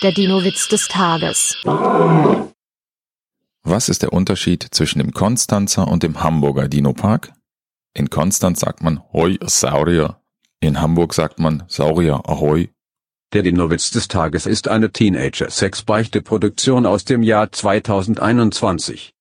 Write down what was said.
Der Dino-Witz des Tages. Was ist der Unterschied zwischen dem Konstanzer und dem Hamburger Dinopark? In Konstanz sagt man Hoi Saurier. In Hamburg sagt man Saurier Ahoi. Der Dino-Witz des Tages ist eine Teenager-Sex-Beichte-Produktion aus dem Jahr 2021.